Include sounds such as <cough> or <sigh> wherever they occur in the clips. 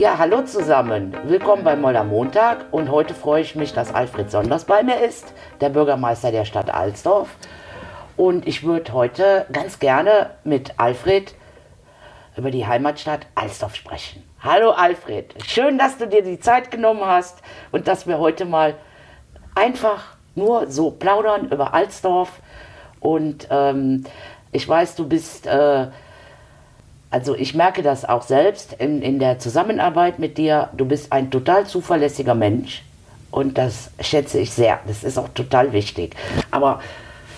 Ja, hallo zusammen. Willkommen bei Moller Montag und heute freue ich mich, dass Alfred Sonders bei mir ist, der Bürgermeister der Stadt Alsdorf. Und ich würde heute ganz gerne mit Alfred über die Heimatstadt Alsdorf sprechen. Hallo Alfred, schön, dass du dir die Zeit genommen hast und dass wir heute mal einfach nur so plaudern über Alsdorf. Und ähm, ich weiß, du bist, äh, also ich merke das auch selbst in, in der Zusammenarbeit mit dir, du bist ein total zuverlässiger Mensch. Und das schätze ich sehr. Das ist auch total wichtig. Aber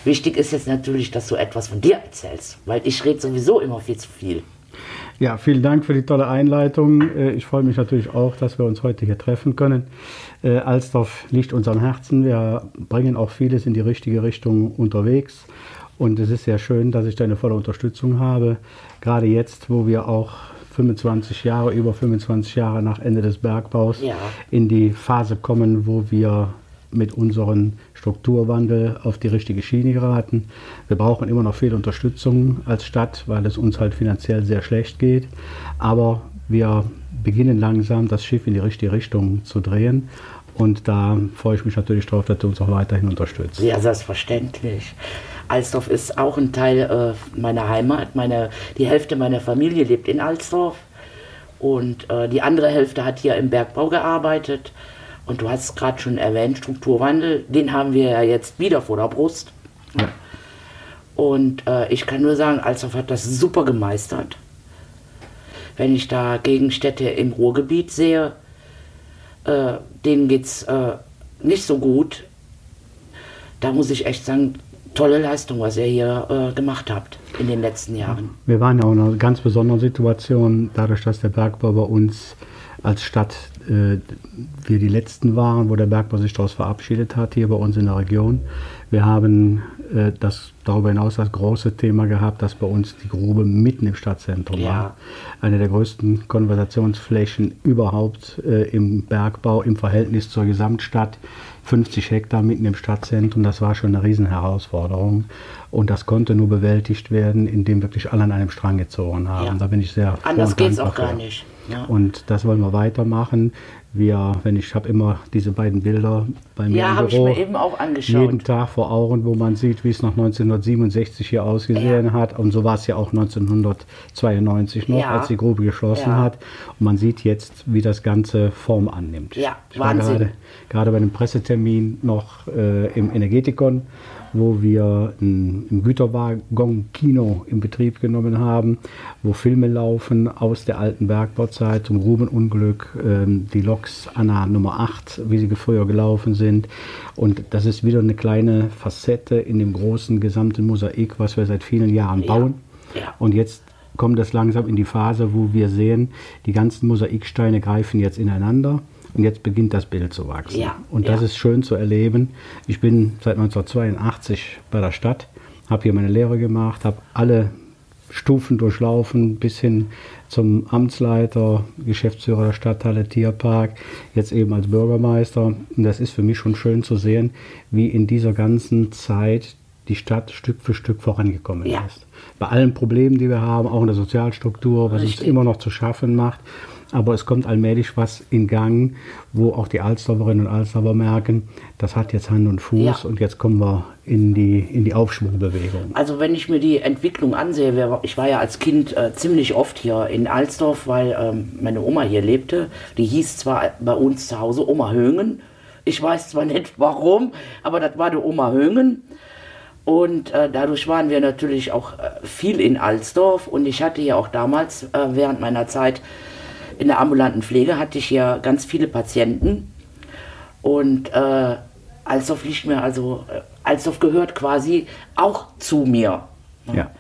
wichtig ist jetzt natürlich, dass du etwas von dir erzählst, weil ich rede sowieso immer viel zu viel. Ja, vielen Dank für die tolle Einleitung. Äh, ich freue mich natürlich auch, dass wir uns heute hier treffen können. Äh, Alsdorf liegt uns Herzen. Wir bringen auch vieles in die richtige Richtung unterwegs. Und es ist sehr schön, dass ich deine volle Unterstützung habe. Gerade jetzt, wo wir auch 25 Jahre, über 25 Jahre nach Ende des Bergbaus ja. in die Phase kommen, wo wir mit unserem Strukturwandel auf die richtige Schiene geraten. Wir brauchen immer noch viel Unterstützung als Stadt, weil es uns halt finanziell sehr schlecht geht. Aber wir beginnen langsam das Schiff in die richtige Richtung zu drehen. Und da freue ich mich natürlich darauf, dass du uns auch weiterhin unterstützt. Ja, selbstverständlich. Alsdorf ist auch ein Teil äh, meiner Heimat. Meine, die Hälfte meiner Familie lebt in Alsdorf und äh, die andere Hälfte hat hier im Bergbau gearbeitet. Und du hast gerade schon erwähnt, Strukturwandel, den haben wir ja jetzt wieder vor der Brust. Ja. Und äh, ich kann nur sagen, Alsdorf hat das super gemeistert. Wenn ich da Gegenstädte im Ruhrgebiet sehe, äh, denen geht es äh, nicht so gut. Da muss ich echt sagen, tolle Leistung, was ihr hier äh, gemacht habt in den letzten Jahren. Wir waren ja auch in einer ganz besonderen Situation, dadurch, dass der Bergbau bei uns als Stadt äh, wir die letzten waren, wo der Bergbau sich daraus verabschiedet hat, hier bei uns in der Region. Wir haben äh, das darüber hinaus das große Thema gehabt, dass bei uns die Grube mitten im Stadtzentrum ja. war. Eine der größten Konversationsflächen überhaupt äh, im Bergbau im Verhältnis zur Gesamtstadt. 50 Hektar mitten im Stadtzentrum, das war schon eine Riesenherausforderung. Und das konnte nur bewältigt werden, indem wirklich alle an einem Strang gezogen haben. Ja. Da bin ich sehr Anders geht es auch gar nicht. Ja. Und das wollen wir weitermachen. Wir, wenn ich habe immer diese beiden Bilder bei mir ja, im Büro, ich mir eben auch angeschaut. jeden Tag vor Augen, wo man sieht, wie es nach 1967 hier ausgesehen ja. hat. Und so war es ja auch 1992 noch, ja. als die Grube geschlossen ja. hat. Und man sieht jetzt, wie das Ganze Form annimmt. Ja, ich Wahnsinn. Gerade, gerade bei einem Pressetermin noch äh, im Energetikon wo wir ein, ein Güterwaggon-Kino in Betrieb genommen haben, wo Filme laufen aus der alten Bergbauzeit zum Rubenunglück, ähm, die Loks Anna Nummer 8, wie sie früher gelaufen sind. Und das ist wieder eine kleine Facette in dem großen gesamten Mosaik, was wir seit vielen Jahren bauen. Ja. Ja. Und jetzt kommt das langsam in die Phase, wo wir sehen, die ganzen Mosaiksteine greifen jetzt ineinander. Und jetzt beginnt das Bild zu wachsen. Ja, und das ja. ist schön zu erleben. Ich bin seit 1982 bei der Stadt, habe hier meine Lehre gemacht, habe alle Stufen durchlaufen bis hin zum Amtsleiter, Geschäftsführer der Stadthalle Tierpark, jetzt eben als Bürgermeister. Und das ist für mich schon schön zu sehen, wie in dieser ganzen Zeit die Stadt Stück für Stück vorangekommen ja. ist. Bei allen Problemen, die wir haben, auch in der Sozialstruktur, was uns immer noch zu schaffen macht aber es kommt allmählich was in Gang, wo auch die Alsdorferinnen und Alsdorfer merken, das hat jetzt Hand und Fuß ja. und jetzt kommen wir in die, in die Aufschwungbewegung. Also wenn ich mir die Entwicklung ansehe, ich war ja als Kind äh, ziemlich oft hier in Alsdorf, weil ähm, meine Oma hier lebte. Die hieß zwar bei uns zu Hause Oma Högen. Ich weiß zwar nicht <laughs> warum, aber das war die Oma Högen. Und äh, dadurch waren wir natürlich auch äh, viel in Alsdorf. Und ich hatte ja auch damals äh, während meiner Zeit in der ambulanten Pflege hatte ich ja ganz viele Patienten und äh, Alsdorf liegt mir, also äh, Alsdorf gehört quasi auch zu mir. Ja.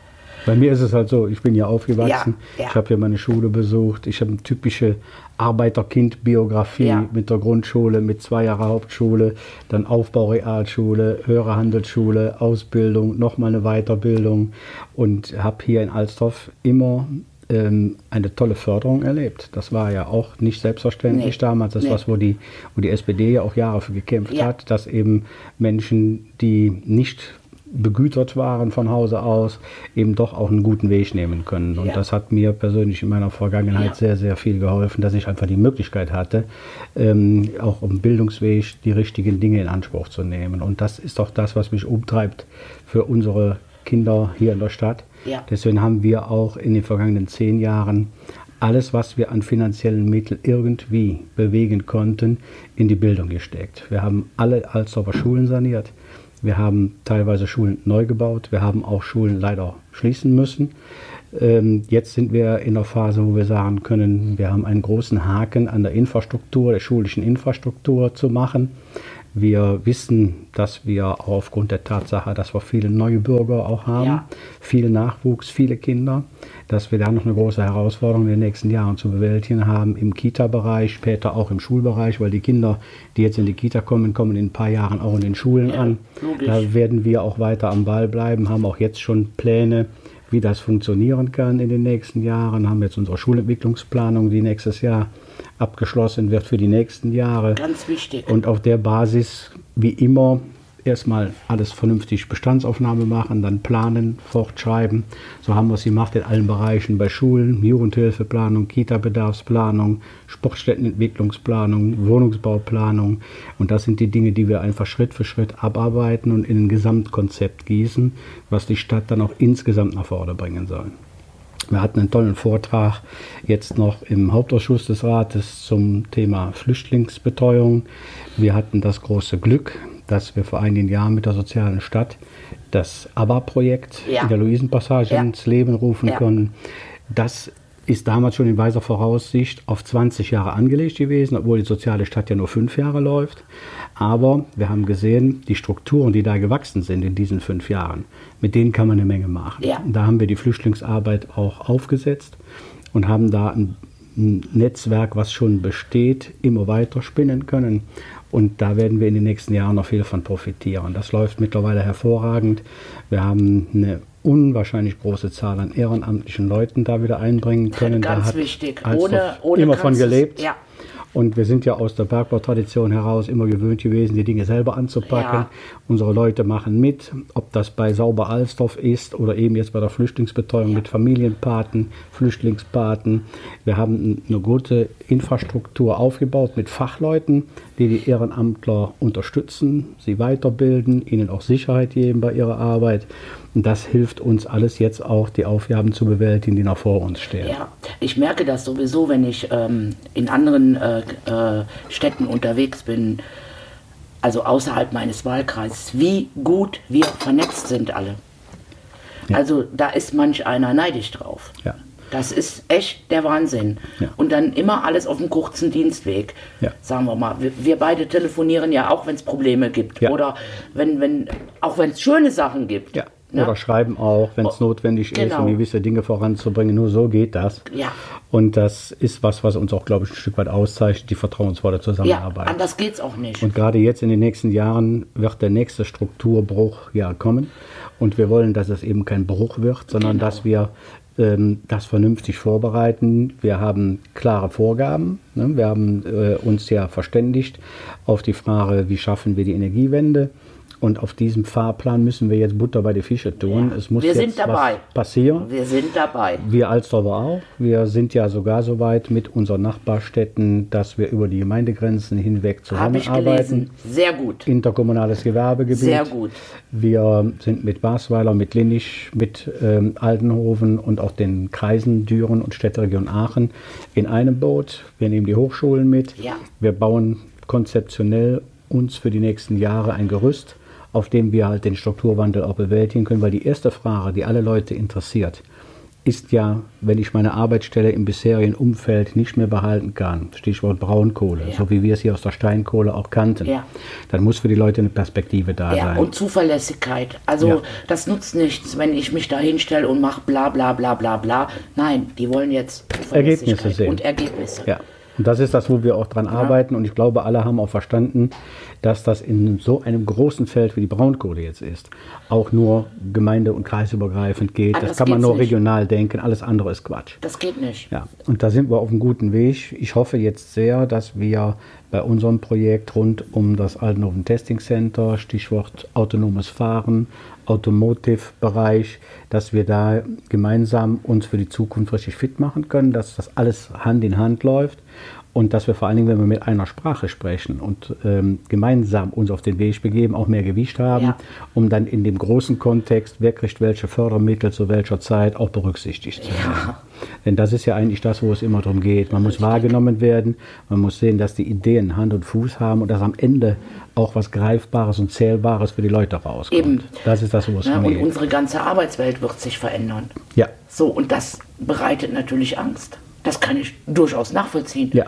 Bei mir ist es halt so, ich bin ja aufgewachsen, ja, ja. ich habe hier meine Schule besucht, ich habe eine typische Arbeiterkind-Biografie ja. mit der Grundschule, mit zwei Jahre Hauptschule, dann Aufbaurealschule, höhere Handelsschule, Ausbildung, nochmal eine Weiterbildung und habe hier in Alsdorf immer ähm, eine tolle Förderung erlebt. Das war ja auch nicht selbstverständlich nee. damals. Das nee. was, wo die, wo die SPD ja auch Jahre für gekämpft ja. hat, dass eben Menschen, die nicht begütert waren von Hause aus, eben doch auch einen guten Weg nehmen können. Und Ja. das hat mir persönlich in meiner Vergangenheit Ja. sehr, sehr viel geholfen, dass ich einfach die Möglichkeit hatte, ähm, auch im Bildungsweg die richtigen Dinge in Anspruch zu nehmen. Und das ist doch das, was mich umtreibt für unsere Kinder hier in der Stadt. Ja. Deswegen haben wir auch in den vergangenen zehn Jahren alles, was wir an finanziellen Mitteln irgendwie bewegen konnten, in die Bildung gesteckt. Wir haben alle Alsdorfer Schulen saniert. Wir haben teilweise Schulen neu gebaut. Wir haben auch Schulen leider schließen müssen. Ähm, jetzt sind wir in der Phase, wo wir sagen können, wir haben einen großen Haken an der Infrastruktur, der schulischen Infrastruktur zu machen. Wir wissen, dass wir aufgrund der Tatsache, dass wir viele neue Bürger auch haben, Ja. viel Nachwuchs, viele Kinder, dass wir da noch eine große Herausforderung in den nächsten Jahren zu bewältigen haben im Kita-Bereich, später auch im Schulbereich, weil die Kinder, die jetzt in die Kita kommen, kommen in ein paar Jahren auch in den Schulen Ja, an. logisch. Da werden wir auch weiter am Ball bleiben, haben auch jetzt schon Pläne, wie das funktionieren kann in den nächsten Jahren, haben jetzt unsere Schulentwicklungsplanung, die nächstes Jahr abgeschlossen wird für die nächsten Jahre. Ganz wichtig. Und auf der Basis, wie immer, erstmal alles vernünftig Bestandsaufnahme machen, dann planen, fortschreiben. So haben wir es gemacht in allen Bereichen, bei Schulen, Jugendhilfeplanung, Kita-Bedarfsplanung, Sportstättenentwicklungsplanung, Wohnungsbauplanung. Und das sind die Dinge, die wir einfach Schritt für Schritt abarbeiten und in ein Gesamtkonzept gießen, was die Stadt dann auch insgesamt nach vorne bringen soll. Wir hatten einen tollen Vortrag jetzt noch im Hauptausschuss des Rates zum Thema Flüchtlingsbetreuung. Wir hatten das große Glück, dass wir vor einigen Jahren mit der sozialen Stadt das ABBA-Projekt Ja. in der Luisenpassage Ja. ins Leben rufen Ja. können. Das ist damals schon in weiser Voraussicht auf 20 Jahre angelegt gewesen, obwohl die soziale Stadt ja nur fünf Jahre läuft. Aber wir haben gesehen, die Strukturen, die da gewachsen sind in diesen fünf Jahren, mit denen kann man eine Menge machen. Ja. Da haben wir die Flüchtlingsarbeit auch aufgesetzt und haben da ein, ein Netzwerk, was schon besteht, immer weiter spinnen können. Und da werden wir in den nächsten Jahren noch viel von profitieren. Das läuft mittlerweile hervorragend. Wir haben eine unwahrscheinlich große Zahl an ehrenamtlichen Leuten da wieder einbringen können. Ganz da hat wichtig. Ohne- ohne immer von gelebt. ja. Und wir sind ja aus der Bergbautradition heraus immer gewöhnt gewesen, die Dinge selber anzupacken. Ja. Unsere Leute machen mit, ob das bei Sauber Alsdorf ist oder eben jetzt bei der Flüchtlingsbetreuung mit Familienpaten, Flüchtlingspaten. Wir haben eine gute Infrastruktur aufgebaut mit Fachleuten, die die Ehrenamtler unterstützen, sie weiterbilden, ihnen auch Sicherheit geben bei ihrer Arbeit. Und das hilft uns alles jetzt auch, die Aufgaben zu bewältigen, die noch vor uns stehen. Ja, ich merke das sowieso, wenn ich ähm, in anderen äh, äh, Städten unterwegs bin, also außerhalb meines Wahlkreises, wie gut wir vernetzt sind alle. Also da ist manch einer neidisch drauf. Ja. Das ist echt der Wahnsinn. Ja. Und dann immer alles auf dem kurzen Dienstweg. Ja. Sagen wir mal, wir, wir beide telefonieren ja auch, wenn es Probleme gibt. Ja. Oder wenn, wenn, auch wenn es schöne Sachen gibt. Ja. Ne? Oder schreiben auch, wenn es Oh, notwendig ist, genau. um gewisse Dinge voranzubringen. Nur so geht das. Ja. Und das ist was, was uns auch, glaube ich, ein Stück weit auszeichnet, die vertrauensvolle ja, Zusammenarbeit. anders geht's auch nicht. Und gerade jetzt in den nächsten Jahren wird der nächste Strukturbruch ja kommen. Und wir wollen, dass es eben kein Bruch wird, sondern Genau. dass wir ähm, das vernünftig vorbereiten. Wir haben klare Vorgaben. Ne? Wir haben äh, uns ja verständigt auf die Frage, wie schaffen wir die Energiewende. Und auf diesem Fahrplan müssen wir jetzt Butter bei die Fische tun. Ja. Es muss Wir jetzt was passieren. Wir sind dabei. Wir Alsdorfer auch. Wir sind ja sogar so weit mit unseren Nachbarstädten, dass wir über die Gemeindegrenzen hinweg zusammenarbeiten. gelesen. Sehr gut. Interkommunales Gewerbegebiet. Sehr gut. Wir sind mit Basweiler, mit Linnich, mit ähm, Altenhofen und auch den Kreisen Düren und Städteregion Aachen in einem Boot. Wir nehmen die Hochschulen mit. Ja. Wir bauen konzeptionell uns für die nächsten Jahre ein Gerüst, auf dem wir halt den Strukturwandel auch bewältigen können, weil die erste Frage, die alle Leute interessiert, ist ja, wenn ich meine Arbeitsstelle im bisherigen Umfeld nicht mehr behalten kann, Stichwort Braunkohle, Ja. so wie wir es hier aus der Steinkohle auch kannten, Ja. dann muss für die Leute eine Perspektive da Ja, sein. und Zuverlässigkeit. Also Ja. das nutzt nichts, wenn ich mich da hinstelle und mache bla bla bla bla bla. Nein, die wollen jetzt Ergebnisse sehen. und Ergebnisse. Ja, und das ist das, wo wir auch dran arbeiten. Und ich glaube, alle haben auch verstanden, dass das in so einem großen Feld wie die Braunkohle jetzt ist, auch nur gemeinde- und kreisübergreifend geht. Anders das kann man nur nicht. regional denken, alles andere ist Quatsch. Das geht nicht. Ja, und da sind wir auf einem guten Weg. Ich hoffe jetzt sehr, dass wir bei unserem Projekt rund um das Altenhofen Testing Center, Stichwort autonomes Fahren, Automotive-Bereich, dass wir da gemeinsam uns für die Zukunft richtig fit machen können, dass das alles Hand in Hand läuft und dass wir vor allen Dingen, wenn wir mit einer Sprache sprechen und ähm, gemeinsam uns auf den Weg begeben, auch mehr Gewicht haben, Ja. um dann in dem großen Kontext, wer kriegt welche Fördermittel zu welcher Zeit, auch berücksichtigt zu werden. Denn das ist ja eigentlich das, wo es immer darum geht. Man muss wahrgenommen werden, man muss sehen, dass die Ideen Hand und Fuß haben und dass am Ende auch was Greifbares und Zählbares für die Leute rauskommt. Eben. Das ist das, wo es Ne? drum Und geht. unsere ganze Arbeitswelt wird sich verändern. Ja, So, und das bereitet natürlich Angst. Das kann ich durchaus nachvollziehen. Ja.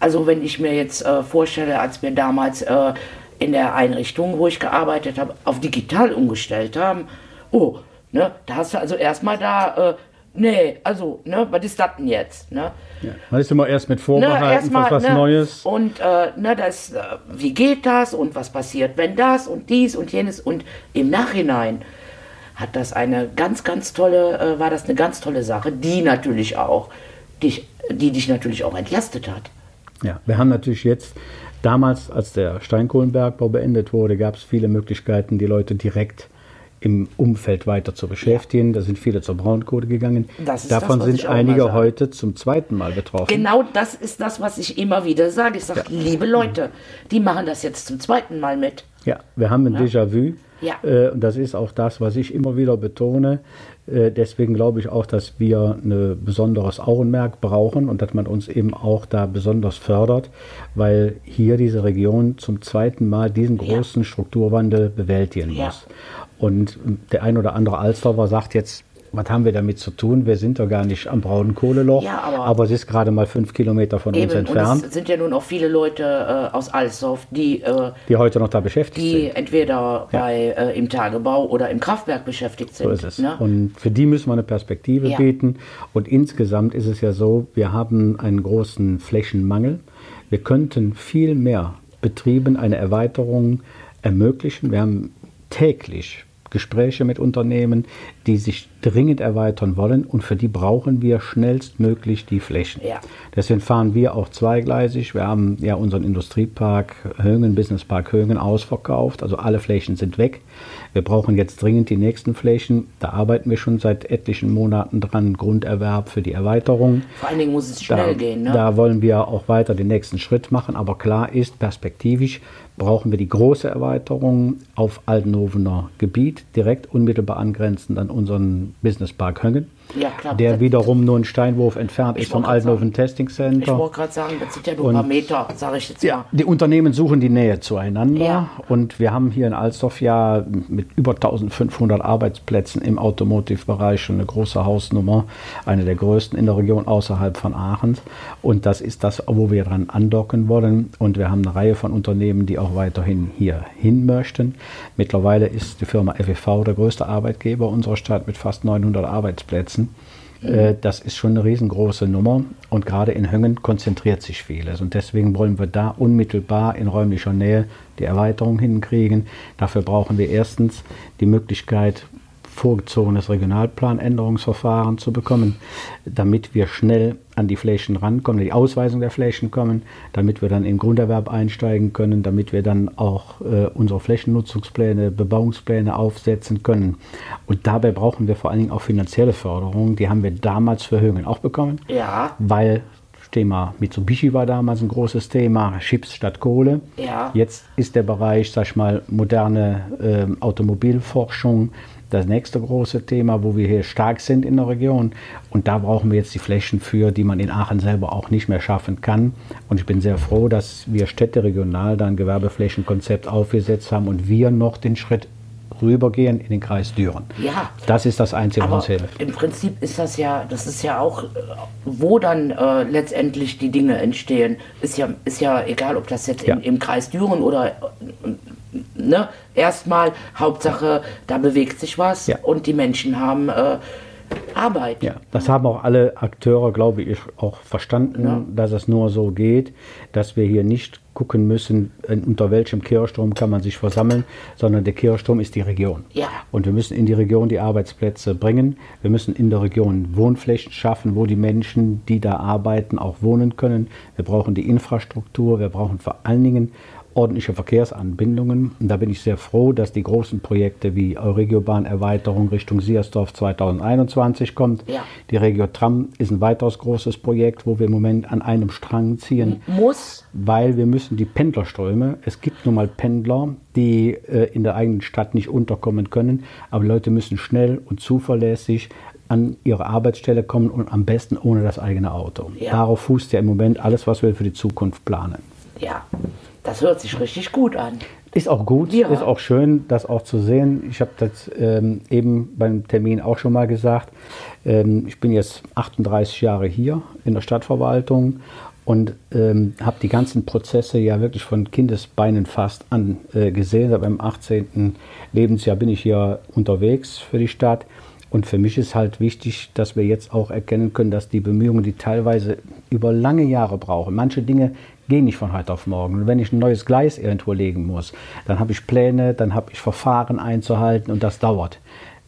Also wenn ich mir jetzt äh, vorstelle, als wir damals äh, in der Einrichtung, wo ich gearbeitet habe, auf digital umgestellt haben, oh, ne, da hast du also erstmal da, äh, nee, also, ne, was ist das denn jetzt? Ne? ja. Man ist immer erst mit Ne, Vorbehalten erstmal, was, was ne, Neues. Und äh, ne, das, äh, wie geht das und was passiert, wenn das und dies und jenes und im Nachhinein hat das eine ganz, ganz tolle, äh, war das eine ganz tolle Sache, die natürlich auch, dich, die dich natürlich auch entlastet hat. Ja, wir haben natürlich jetzt, damals, als der Steinkohlenbergbau beendet wurde, gab es viele Möglichkeiten, die Leute direkt im Umfeld weiter zu beschäftigen. Da sind viele zur Braunkohle gegangen. Davon das, sind einige heute zum zweiten Mal betroffen. Genau das ist das, was ich immer wieder sage. Ich sage, liebe Leute, die machen das jetzt zum zweiten Mal mit. Ja, wir haben ein Déjà-vu. Ja. Äh, und das ist auch das, was ich immer wieder betone. Äh, deswegen glaube ich auch, dass wir ein besonderes Augenmerk brauchen und dass man uns eben auch da besonders fördert, weil hier diese Region zum zweiten Mal diesen Ja. großen Strukturwandel bewältigen Ja. muss. Und der ein oder andere Alsdorfer sagt jetzt, was haben wir damit zu tun? Wir sind doch gar nicht am Braunkohleloch, Ja, aber- es ist gerade mal fünf Kilometer von uns Eben, und entfernt, es sind ja nun auch viele Leute äh, aus Alsdorf, die äh, die heute noch da beschäftigt die sind. entweder bei, äh, im Tagebau oder im Kraftwerk beschäftigt sind. So ist es. Ne? Und für die müssen wir eine Perspektive Ja. bieten. Und insgesamt ist es ja so, wir haben einen großen Flächenmangel. Wir könnten viel mehr Betrieben eine Erweiterung ermöglichen. Wir haben täglich Gespräche mit Unternehmen, die sich dringend erweitern wollen und für die brauchen wir schnellstmöglich die Flächen. Ja. Deswegen fahren wir auch zweigleisig. Wir haben ja unseren Industriepark Höngen, Business Park Höngen ausverkauft. Also alle Flächen sind weg. Wir brauchen jetzt dringend die nächsten Flächen. Da arbeiten wir schon seit etlichen Monaten dran. Grunderwerb für die Erweiterung. Vor allen Dingen muss es Da, schnell gehen. Ne? da wollen wir auch weiter den nächsten Schritt machen. Aber klar ist, perspektivisch brauchen wir die große Erweiterung auf Altenhovener Gebiet, direkt unmittelbar angrenzend an unseren Business Park Höngen. Ja, klar. Der wiederum nur ein Steinwurf entfernt Ich ist vom Altenhofen Testing Ich Center. wollte gerade sagen, das sind ja nur ein paar Meter, sage ich jetzt Ja, mal. die Unternehmen suchen die Nähe zueinander Ja. und wir haben hier in Alsdorf ja mit über 1500 Arbeitsplätzen im Automotive-Bereich schon eine große Hausnummer, eine der größten in der Region außerhalb von Aachen und das ist das, wo wir dran andocken wollen und wir haben eine Reihe von Unternehmen, die auch weiterhin hier hin möchten. Mittlerweile ist die Firma FEV der größte Arbeitgeber unserer Stadt mit fast 900 Arbeitsplätzen. Äh, Das ist schon eine riesengroße Nummer und gerade in Höngen konzentriert sich vieles und deswegen wollen wir da unmittelbar in räumlicher Nähe die Erweiterung hinkriegen. Dafür brauchen wir erstens die Möglichkeit, vorgezogenes Regionalplanänderungsverfahren zu bekommen, damit wir schnell an die Flächen rankommen, die Ausweisung der Flächen kommen, damit wir dann im Grunderwerb einsteigen können, damit wir dann auch äh, unsere Flächennutzungspläne, Bebauungspläne aufsetzen können. Und dabei brauchen wir vor allen Dingen auch finanzielle Förderung. Die haben wir damals für Höhen auch bekommen, Ja, weil das Thema Mitsubishi war damals ein großes Thema, Chips statt Kohle. Ja. Jetzt ist der Bereich, sag ich mal, moderne ähm, Automobilforschung das nächste große Thema, wo wir hier stark sind in der Region. Und da brauchen wir jetzt die Flächen für, die man in Aachen selber auch nicht mehr schaffen kann. Und ich bin sehr froh, dass wir städteregional da ein Gewerbeflächenkonzept aufgesetzt haben und wir noch den Schritt rübergehen in den Kreis Düren. Ja. Das ist das Einzige, was hilft. im Prinzip ist das ja, das ist ja auch, wo dann äh, letztendlich die Dinge entstehen, ist ja, ist ja egal, ob das jetzt Ja. im, im Kreis Düren oder, äh, ne, erstmal, Hauptsache, da bewegt sich was Ja. und die Menschen haben äh, Arbeit. Ja, das haben auch alle Akteure, glaube ich, auch verstanden, Ja. dass es nur so geht, dass wir hier nicht gucken müssen, unter welchem Kirchturm kann man sich versammeln, sondern der Kirchturm ist die Region. Ja. Und wir müssen in die Region die Arbeitsplätze bringen. Wir müssen in der Region Wohnflächen schaffen, wo die Menschen, die da arbeiten, auch wohnen können. Wir brauchen die Infrastruktur. Wir brauchen vor allen Dingen ordentliche Verkehrsanbindungen. Und da bin ich sehr froh, dass die großen Projekte wie Euregiobahn-Erweiterung Richtung Siersdorf 2021 kommt. Ja. Die Regio Tram ist ein weiteres großes Projekt, wo wir im Moment an einem Strang ziehen Muss. weil wir müssen die Pendlerströme, es gibt nun mal Pendler, die äh, in der eigenen Stadt nicht unterkommen können, aber Leute müssen schnell und zuverlässig an ihre Arbeitsstelle kommen und am besten ohne das eigene Auto. Ja. Darauf fußt ja im Moment alles, was wir für die Zukunft planen. Ja, das hört sich richtig gut an. Ist auch gut, Ja. ist auch schön, das auch zu sehen. Ich habe das ähm, eben beim Termin auch schon mal gesagt. Ähm, ich bin jetzt 38 Jahre hier in der Stadtverwaltung und ähm, habe die ganzen Prozesse ja wirklich von Kindesbeinen fast an äh, gesehen. Seit meinem 18. Lebensjahr bin ich hier unterwegs für die Stadt. Und für mich ist halt wichtig, dass wir jetzt auch erkennen können, dass die Bemühungen, die teilweise über lange Jahre brauchen, manche Dinge gehen nicht von heute auf morgen. Und wenn ich ein neues Gleis irgendwo legen muss, dann habe ich Pläne, dann habe ich Verfahren einzuhalten und das dauert.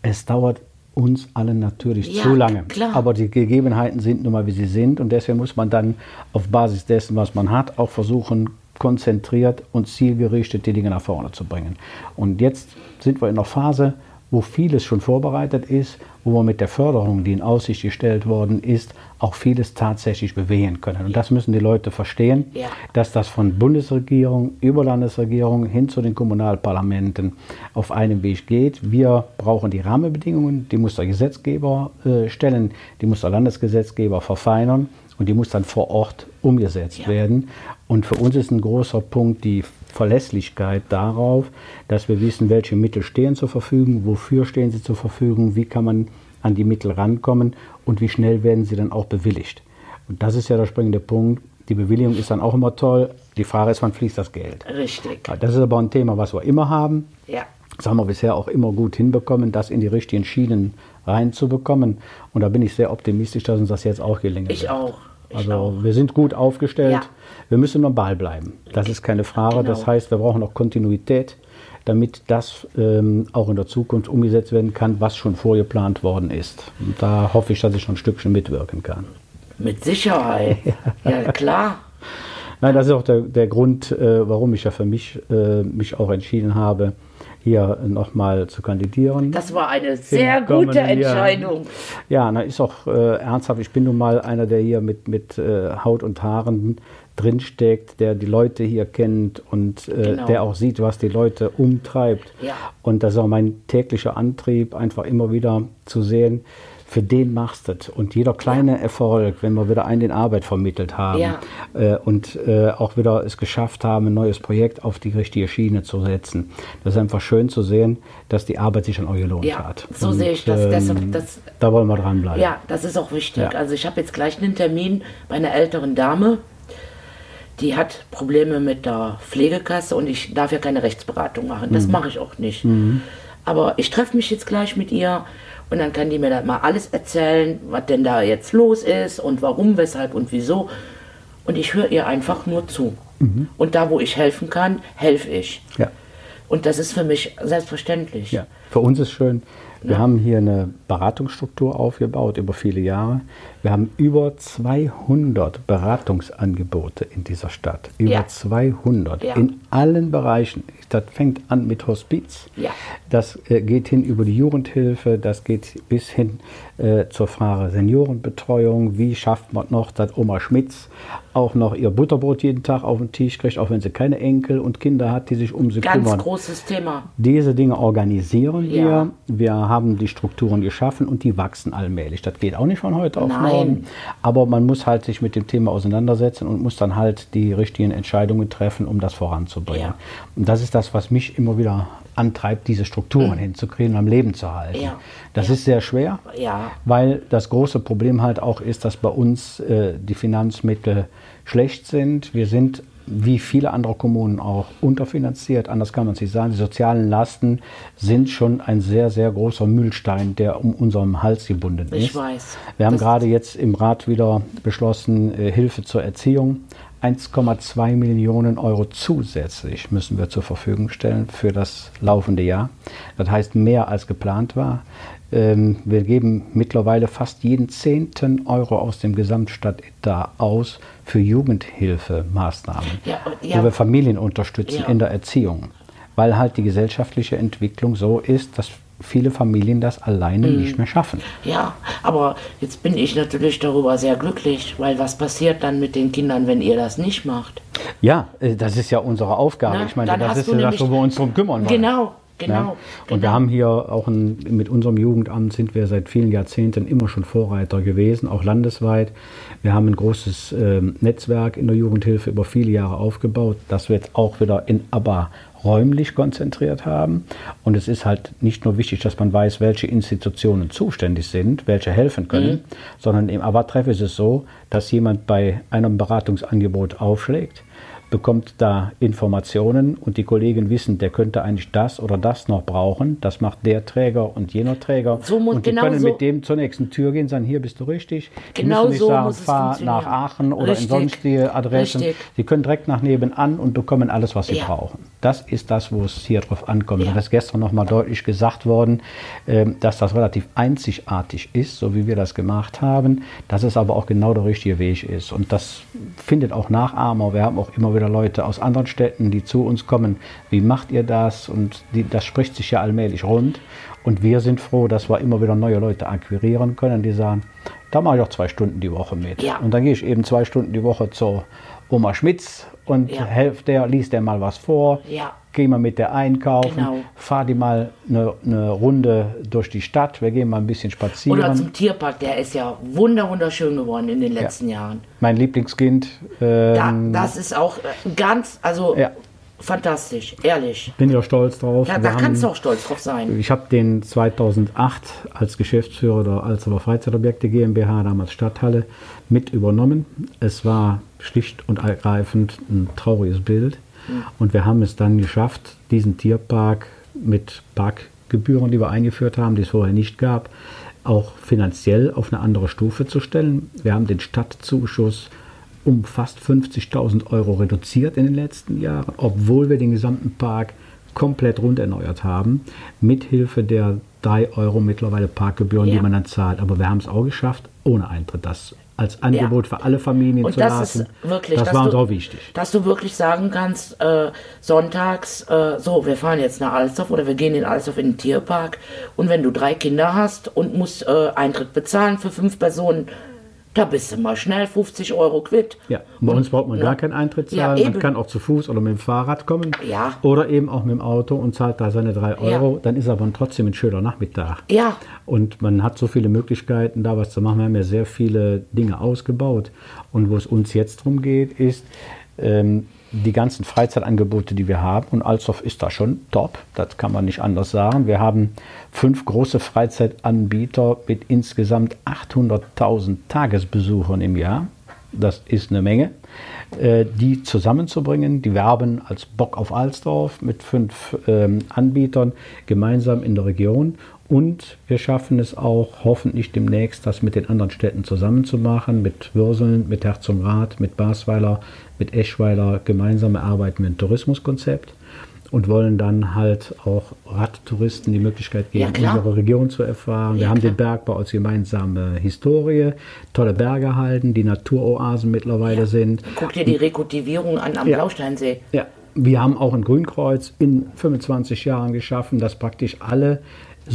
Es dauert uns allen natürlich Ja, zu lange. klar. Aber die Gegebenheiten sind nun mal, wie sie sind. Und deswegen muss man dann auf Basis dessen, was man hat, auch versuchen, konzentriert und zielgerichtet die Dinge nach vorne zu bringen. Und jetzt sind wir in einer Phase, wo vieles schon vorbereitet ist, wo wir mit der Förderung, die in Aussicht gestellt worden ist, auch vieles tatsächlich bewegen können. Und das müssen die Leute verstehen, Ja. dass das von Bundesregierung über Landesregierung hin zu den Kommunalparlamenten auf einem Weg geht. Wir brauchen die Rahmenbedingungen, die muss der Gesetzgeber äh, stellen, die muss der Landesgesetzgeber verfeinern und die muss dann vor Ort umgesetzt Ja. werden. Und für uns ist ein großer Punkt die Verlässlichkeit darauf, dass wir wissen, welche Mittel stehen zur Verfügung, wofür stehen sie zur Verfügung, wie kann man an die Mittel rankommen und wie schnell werden sie dann auch bewilligt. Und das ist ja der springende Punkt. Die Bewilligung ist dann auch immer toll. Die Frage ist, wann fließt das Geld? Richtig. Das ist aber ein Thema, was wir immer haben. Ja. Das haben wir bisher auch immer gut hinbekommen, das in die richtigen Schienen reinzubekommen. Und da bin ich sehr optimistisch, dass uns das jetzt auch gelingen Ich wird. auch. Also auch. wir sind gut aufgestellt. Ja. Wir müssen am Ball bleiben. Das ist keine Frage. Genau. Das heißt, wir brauchen auch Kontinuität, damit das ähm, auch in der Zukunft umgesetzt werden kann, was schon vorgeplant worden ist. Und da hoffe ich, dass ich schon ein Stückchen mitwirken kann. Mit Sicherheit. <laughs> Ja, klar. Nein, das ist auch der, der Grund, äh, warum ich ja für mich äh, mich auch entschieden habe, hier nochmal zu kandidieren. Das war eine sehr gute. Entscheidung. Ja, na, ist auch äh, ernsthaft. Ich bin nun mal einer, der hier mit, mit äh, Haut und Haaren drinsteckt, der die Leute hier kennt und äh, Genau. der auch sieht, was die Leute umtreibt. Ja. Und das ist auch mein täglicher Antrieb, einfach immer wieder zu sehen, für den machst du es. Und jeder kleine Erfolg, wenn wir wieder einen in Arbeit vermittelt haben Ja. äh, und äh, auch wieder es geschafft haben, ein neues Projekt auf die richtige Schiene zu setzen. Das ist einfach schön zu sehen, dass die Arbeit sich dann auch gelohnt Ja, hat. so sehe ich das. Deshalb- das- da wollen wir dranbleiben. Ja, das ist auch wichtig. Ja. Also ich habe jetzt gleich einen Termin bei einer älteren Dame, die hat Probleme mit der Pflegekasse und ich darf ja keine Rechtsberatung machen. Mhm. Das mache ich auch nicht. Aber ich treffe mich jetzt gleich mit ihr und dann kann die mir dann mal alles erzählen, was denn da jetzt los ist und warum, weshalb und wieso. Und ich höre ihr einfach nur zu. Mhm. Und da, wo ich helfen kann, helfe ich. Ja. Und das ist für mich selbstverständlich. Ja, für uns ist schön, wir haben hier eine Beratungsstruktur aufgebaut über viele Jahre. Wir haben über 200 Beratungsangebote in dieser Stadt. Über Ja. 200 Ja. in allen Bereichen. Das fängt an mit Hospiz. Ja. Das äh, geht hin über die Jugendhilfe, das geht bis hin äh, zur Frage Seniorenbetreuung. Wie schafft man noch, dass Oma Schmitz auch noch ihr Butterbrot jeden Tag auf den Tisch kriegt, auch wenn sie keine Enkel und Kinder hat, die sich um sie Ganz kümmern. großes Thema. Diese Dinge organisieren wir. Wir haben die Strukturen geschaffen und die wachsen allmählich. Das geht auch nicht von heute auf Nein. Aber man muss halt sich mit dem Thema auseinandersetzen und muss dann halt die richtigen Entscheidungen treffen, um das voranzubringen. Ja. Und das ist das, was mich immer wieder antreibt, diese Strukturen hinzukriegen und am Leben zu halten. Mhm. Ja. Das Ja. ist sehr schwer, Ja. weil das große Problem halt auch ist, dass bei uns äh, die Finanzmittel schlecht sind. Wir sind wie viele andere Kommunen auch unterfinanziert. Anders kann man es nicht sagen. Die sozialen Lasten sind schon ein sehr, sehr großer Mühlstein, der um unserem Hals gebunden ist. Ich weiß. Wir haben gerade jetzt im Rat wieder beschlossen, äh, Hilfe zur Erziehung. 1,2 Millionen Euro zusätzlich müssen wir zur Verfügung stellen für das laufende Jahr. Das heißt mehr als geplant war. Ähm, Wir geben mittlerweile fast jeden zehnten Euro aus dem Gesamtstadtetat aus für Jugendhilfemaßnahmen, Ja, ja. wo wir Familien unterstützen Ja. in der Erziehung. Weil halt die gesellschaftliche Entwicklung so ist, dass viele Familien das alleine Mhm. nicht mehr schaffen. Ja, aber jetzt bin ich natürlich darüber sehr glücklich, weil was passiert dann mit den Kindern, wenn ihr das nicht macht? Ja, äh, das ist ja unsere Aufgabe. Na, ich meine, das ist ja das, wo wir uns drum kümmern wollen. Genau, genau. Ja? Und genau. wir haben hier auch ein, mit unserem Jugendamt sind wir seit vielen Jahrzehnten immer schon Vorreiter gewesen, auch landesweit. Wir haben ein großes ähm, Netzwerk in der Jugendhilfe über viele Jahre aufgebaut, das wir jetzt auch wieder in aber räumlich konzentriert haben. Und es ist halt nicht nur wichtig, dass man weiß, welche Institutionen zuständig sind, welche helfen können, sondern im ABBA-Treff ist es so, dass jemand bei einem Beratungsangebot aufschlägt, bekommt da Informationen und die Kollegen wissen, der könnte eigentlich das oder das noch brauchen. Das macht der Träger und jener Träger. So muss- und die genau können so- mit dem zur nächsten Tür gehen, sagen, hier bist du richtig. Die Genau müssen nicht so sagen, fahr nach Aachen oder Richtig. in sonstige Adressen. Richtig. Die können direkt nach nebenan und bekommen alles, was sie Ja. brauchen. Das ist das, wo es hier drauf ankommt. Ja. Das ist gestern nochmal deutlich gesagt worden, ähm, dass das relativ einzigartig ist, so wie wir das gemacht haben, dass es aber auch genau der richtige Weg ist. Und das findet auch Nachahmer. Wir haben auch immer wieder Leute aus anderen Städten, die zu uns kommen. Wie macht ihr das? Und die, das spricht sich ja allmählich rund. Und wir sind froh, dass wir immer wieder neue Leute akquirieren können, die sagen, da mache ich auch zwei Stunden die Woche mit. Ja. Und dann gehe ich eben zwei Stunden die Woche zur Oma Schmitz und Ja. helfe der, liest der mal was vor. Ja. Geh mal mit der einkaufen, Genau. fahr die mal eine, eine Runde durch die Stadt, wir gehen mal ein bisschen spazieren. Oder zum Tierpark, der ist ja wunder wunderschön geworden in den letzten Jahren. mein Lieblingskind, Da, ähm, das ist auch äh, ganz, also Ja. Fantastisch, ehrlich. bin ja stolz drauf. Ja, da haben- kannst du auch stolz drauf sein. Ich habe den 2008 als Geschäftsführer der Alzerer Freizeitobjekte GmbH, damals Stadthalle, mit übernommen. Es war schlicht und ergreifend ein trauriges Bild. Und wir haben es dann geschafft, diesen Tierpark mit Parkgebühren, die wir eingeführt haben, die es vorher nicht gab, auch finanziell auf eine andere Stufe zu stellen. Wir haben den Stadtzuschuss um fast 50.000 Euro reduziert in den letzten Jahren, obwohl wir den gesamten Park komplett runderneuert haben, mithilfe der 3 Euro mittlerweile Parkgebühren, die Ja. man dann zahlt. Aber wir haben es auch geschafft, ohne Eintritt das als Angebot für alle Familien Und zu das lassen. ist wirklich, das war uns du- auch wichtig. Dass du wirklich sagen kannst, äh, sonntags, äh, so, wir fahren jetzt nach Alsdorf oder wir gehen in Alsdorf in den Tierpark und wenn du drei Kinder hast und musst äh, Eintritt bezahlen für fünf Personen, da bist du mal schnell 50 Euro quitt. Ja, bei Und- uns braucht man Ja. gar keinen Eintritt Ja, zahlen. man eben. kann auch zu Fuß oder mit dem Fahrrad kommen. Ja. Oder eben auch mit dem Auto und zahlt da seine 3 Ja. Euro. Dann ist aber trotzdem ein schöner Nachmittag. Ja, Und man hat so viele Möglichkeiten, da was zu machen. Wir haben ja sehr viele Dinge ausgebaut. Und wo es uns jetzt darum geht, ist, ähm, die ganzen Freizeitangebote, die wir haben, und Alsdorf ist da schon top, das kann man nicht anders sagen. Wir haben fünf große Freizeitanbieter mit insgesamt 800.000 Tagesbesuchern im Jahr. Das ist eine Menge. Äh, die zusammenzubringen, die werben als Bock auf Alsdorf mit fünf ähm, Anbietern gemeinsam in der Region. Und wir schaffen es auch hoffentlich demnächst, das mit den anderen Städten zusammenzumachen, mit Würseln, mit Herzogenrath, mit Basweiler, mit Eschweiler. Gemeinsam erarbeiten wir ein Tourismuskonzept und wollen dann halt auch Radtouristen die Möglichkeit Ja, geben, klar. unsere Region zu erfahren. Wir Ja, haben klar. den Bergbau als gemeinsame Historie, tolle Berge halten, die Naturoasen mittlerweile sind. guck dir die Rekultivierung an am Ja. Blausteinsee. Ja, wir haben auch ein Grünkreuz in 25 Jahren geschaffen, das praktisch alle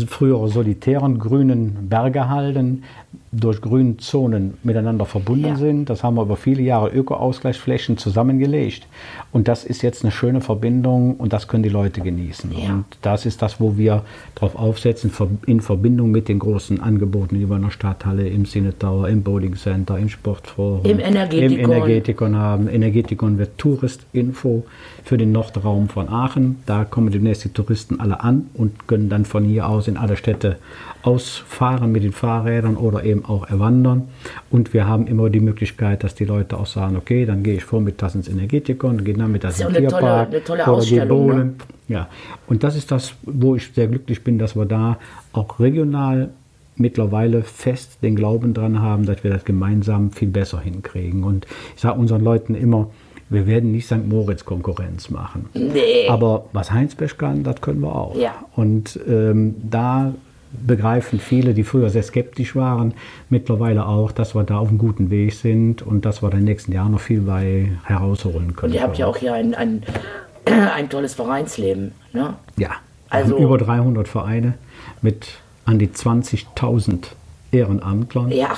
frühere solitären grünen Bergehalden durch Grünzonen miteinander verbunden Ja. sind. Das haben wir über viele Jahre Ökoausgleichsflächen zusammengelegt. Und das ist jetzt eine schöne Verbindung und das können die Leute genießen. Ja. Und das ist das, wo wir darauf aufsetzen, in Verbindung mit den großen Angeboten, die wir in der Stadthalle, im Cinetower, im Bowling Center, im Sportforum, Im Energetikon. im Energetikon haben. Energetikon wird Touristinfo für den Nordraum von Aachen. Da kommen demnächst die Touristen alle an und können dann von hier aus in alle Städte ausfahren mit den Fahrrädern oder eben eben auch erwandern. Und wir haben immer die Möglichkeit, dass die Leute auch sagen, okay, dann gehe ich vormittags ins Energetikon, dann gehe nachmittags ins ja eine tolle- Tierpark eine tolle Ausstellung, ne? bowlen. Ja, und das ist das, wo ich sehr glücklich bin, dass wir da auch regional mittlerweile fest den Glauben dran haben, dass wir das gemeinsam viel besser hinkriegen. Und ich sage unseren Leuten immer, wir werden nicht St. Moritz Konkurrenz machen. Nee. Aber was Heinsberg kann, das können wir auch. Ja. Und ähm, da begreifen viele, die früher sehr skeptisch waren, mittlerweile auch, dass wir da auf einem guten Weg sind und dass wir in den nächsten Jahren noch viel bei herausholen können. Und ihr habt ja auch hier ein, ein, <clears throat> ein tolles Vereinsleben. Ne? Ja, Also- also über 300 Vereine mit an die 20.000 Ehrenamtlern. Ja.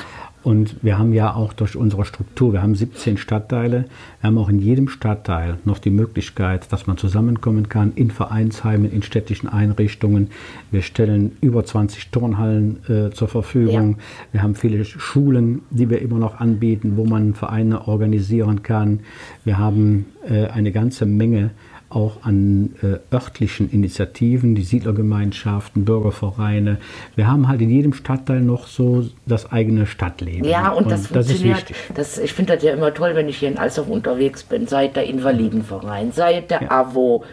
Und wir haben ja auch durch unsere Struktur, wir haben 17 Stadtteile, wir haben auch in jedem Stadtteil noch die Möglichkeit, dass man zusammenkommen kann in Vereinsheimen, in städtischen Einrichtungen. Wir stellen über 20 Turnhallen äh, zur Verfügung. Ja. Wir haben viele Schulen, die wir immer noch anbieten, wo man Vereine organisieren kann. Wir haben äh, eine ganze Menge auch an äh, örtlichen Initiativen, die Siedlergemeinschaften, Bürgervereine. Wir haben halt in jedem Stadtteil noch so das eigene Stadtleben. Ja, und, das ist funktioniert. wichtig. Das, ich finde das ja immer toll, wenn ich hier in Alsdorf unterwegs bin. Sei der Invalidenverein, sei der AWO,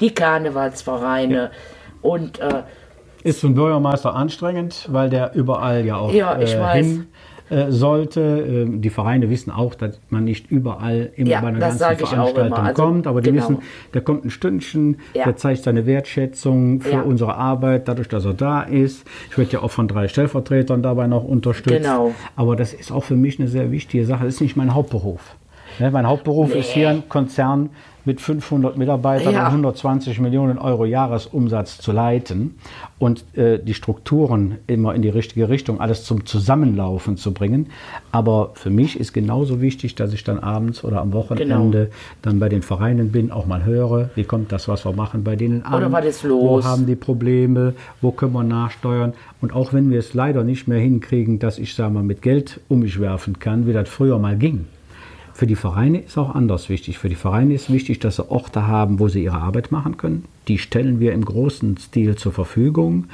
die Karnevalsvereine. Und äh, Ist für einen Bürgermeister anstrengend, weil der überall ja auch Ja, ich äh, weiß. hin äh, sollte. Ähm, die Vereine wissen auch, dass man nicht überall immer Ja, bei einer ganzen Veranstaltung. Also, kommt, aber die genau. wissen, der kommt ein Stündchen, Ja. der zeigt seine Wertschätzung für Ja. unsere Arbeit, dadurch, dass er da ist. Ich werde ja auch von drei Stellvertretern dabei noch unterstützt. Genau. Aber das ist auch für mich eine sehr wichtige Sache. Das ist nicht mein Hauptberuf. Mein Hauptberuf ist hier ein Konzern mit 500 Mitarbeitern Ja. und 120 Millionen Euro Jahresumsatz zu leiten und äh, die Strukturen immer in die richtige Richtung, alles zum Zusammenlaufen zu bringen. Aber für mich ist genauso wichtig, dass ich dann abends oder am Wochenende Genau. dann bei den Vereinen bin, auch mal höre, wie kommt das, was wir machen bei denen an. Oder ist Wo los? haben die Probleme? Wo können wir nachsteuern? Und auch wenn wir es leider nicht mehr hinkriegen, dass ich, sag mal, mit Geld um mich werfen kann, wie das früher mal ging. Für die Vereine ist auch anders wichtig. Für die Vereine ist wichtig, dass sie Orte haben, wo sie ihre Arbeit machen können. Die stellen wir im großen Stil zur Verfügung.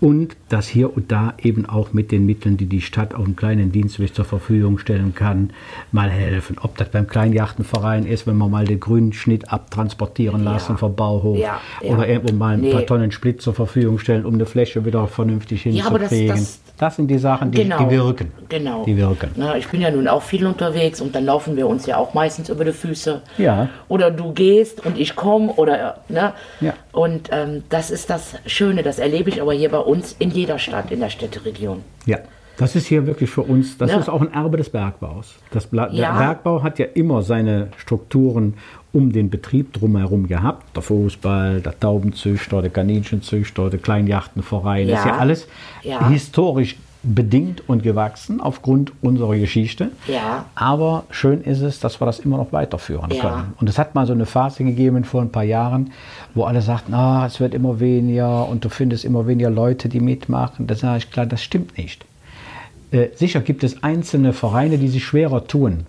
Und dass hier und da eben auch mit den Mitteln, die die Stadt auf einem kleinen Dienstweg zur Verfügung stellen kann, mal helfen. Ob das beim Kleinjachtenverein ist, wenn wir mal den grünen Schnitt abtransportieren lassen Ja. vom Bauhof. Ja, ja. Oder irgendwo mal ein Nee. paar Tonnen Split zur Verfügung stellen, um eine Fläche wieder vernünftig das- hinzukriegen. das- das, sind die Sachen, die, Genau. die wirken. Genau. Die wirken. Na, ich bin ja nun auch viel unterwegs und dann laufen wir uns ja auch meistens über die Füße. Ja. Oder du gehst und ich komme oder ne? Ja. Und ähm, das ist das Schöne, das erlebe ich aber hier bei uns in jeder Stadt, in der Städteregion. Ja, das ist hier wirklich für uns, das Ja. ist auch ein Erbe des Bergbaus. Das Bla Ja. Der Bergbau hat ja immer seine Strukturen um den Betrieb drumherum gehabt. Der Fußball, der Taubenzüchter, der Kaninchenzüchter, der Kleinjachtenverein. Das ist Ja. ja alles Ja. historisch bedingt und gewachsen aufgrund unserer Geschichte. Ja. Aber schön ist es, dass wir das immer noch weiterführen Ja. können. Und es hat mal so eine Phase gegeben vor ein paar Jahren, wo alle sagten, ah, es wird immer weniger und du findest immer weniger Leute, die mitmachen. Da sage ich klar, das stimmt nicht. Äh, sicher gibt es einzelne Vereine, die sich schwerer tun,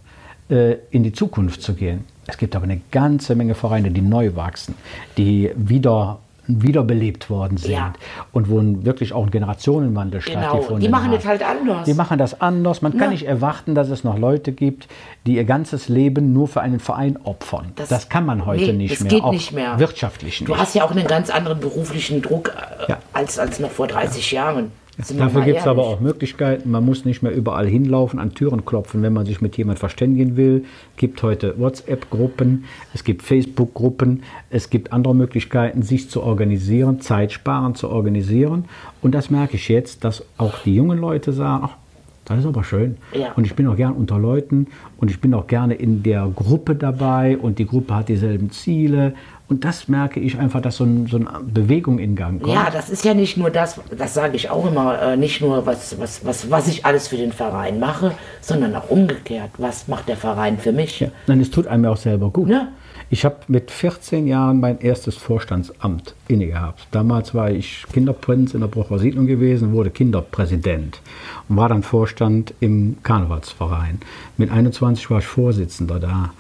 äh, in die Zukunft zu gehen. Es gibt aber eine ganze Menge Vereine, die neu wachsen, die wieder wiederbelebt worden sind Ja. und wo wirklich auch ein Generationenwandel Genau, stattgefunden die machen hat. das halt anders. Die machen das anders. Man kann Ja. nicht erwarten, dass es noch Leute gibt, die ihr ganzes Leben nur für einen Verein opfern. Das, kann man heute nee, nicht das mehr. geht auch nicht mehr. Wirtschaftlich nicht. Du hast ja auch einen ganz anderen beruflichen Druck äh, Ja. als, als noch vor 30 Jahren. Dafür gibt es aber auch Möglichkeiten. Man muss nicht mehr überall hinlaufen, an Türen klopfen, wenn man sich mit jemand verständigen will. Es gibt heute WhatsApp-Gruppen, es gibt Facebook-Gruppen, es gibt andere Möglichkeiten, sich zu organisieren, zeitsparend zu organisieren. Und das merke ich jetzt, dass auch die jungen Leute sagen, ach, das ist aber schön. Ja. Und ich bin auch gern unter Leuten und ich bin auch gerne in der Gruppe dabei und die Gruppe hat dieselben Ziele. Und das merke ich einfach, dass so, ein, so eine Bewegung in Gang kommt. Ja, das ist ja nicht nur das, das sage ich auch immer, äh, nicht nur, was, was, was, was ich alles für den Verein mache, sondern auch umgekehrt. Was macht der Verein für mich? Ja, nein, es tut einem ja auch selber gut. Ja. Ich habe mit 14 Jahren mein erstes Vorstandsamt inne gehabt. Damals war ich Kinderprinz in der Brucher Siedlung gewesen, wurde Kinderpräsident und war dann Vorstand im Karnevalsverein. Mit 21 war ich Vorsitzender da